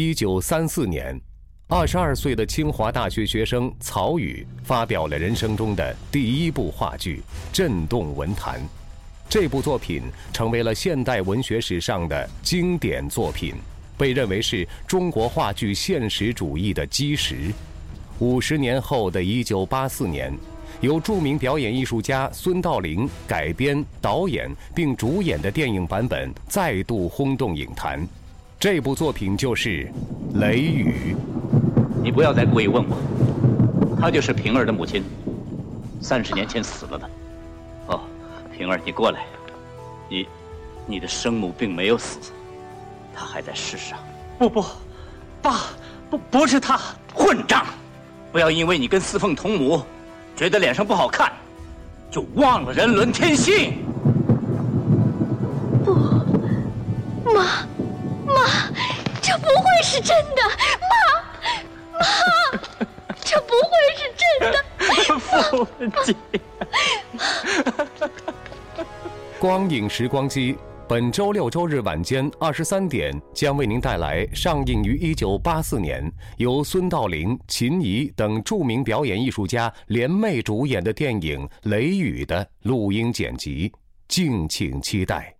一九三四年，二十二岁的清华大学学生曹禺发表了人生中的第一部话剧，震动文坛。这部作品成为了现代文学史上的经典作品，被认为是中国话剧现实主义的基石。五十年后的一九八四年，由著名表演艺术家孙道临改编、导演并主演的电影版本再度轰动影坛。这部作品就是《雷雨》。你不要再故意问我，她就是平儿的母亲，三十年前死了的。哦平儿，你过来。你，你的生母并没有死，她还在世上。不不，爸，不不是她，混账！不要因为你跟四凤同母，觉得脸上不好看，就忘了人伦天性。不，妈，是真的，妈，妈，这不会是真的，父亲。光影时光机，本周六周日晚间二十三点将为您带来上映于一九八四年，由孙道临、秦怡等著名表演艺术家联袂主演的电影《雷雨》的录音剪辑，敬请期待。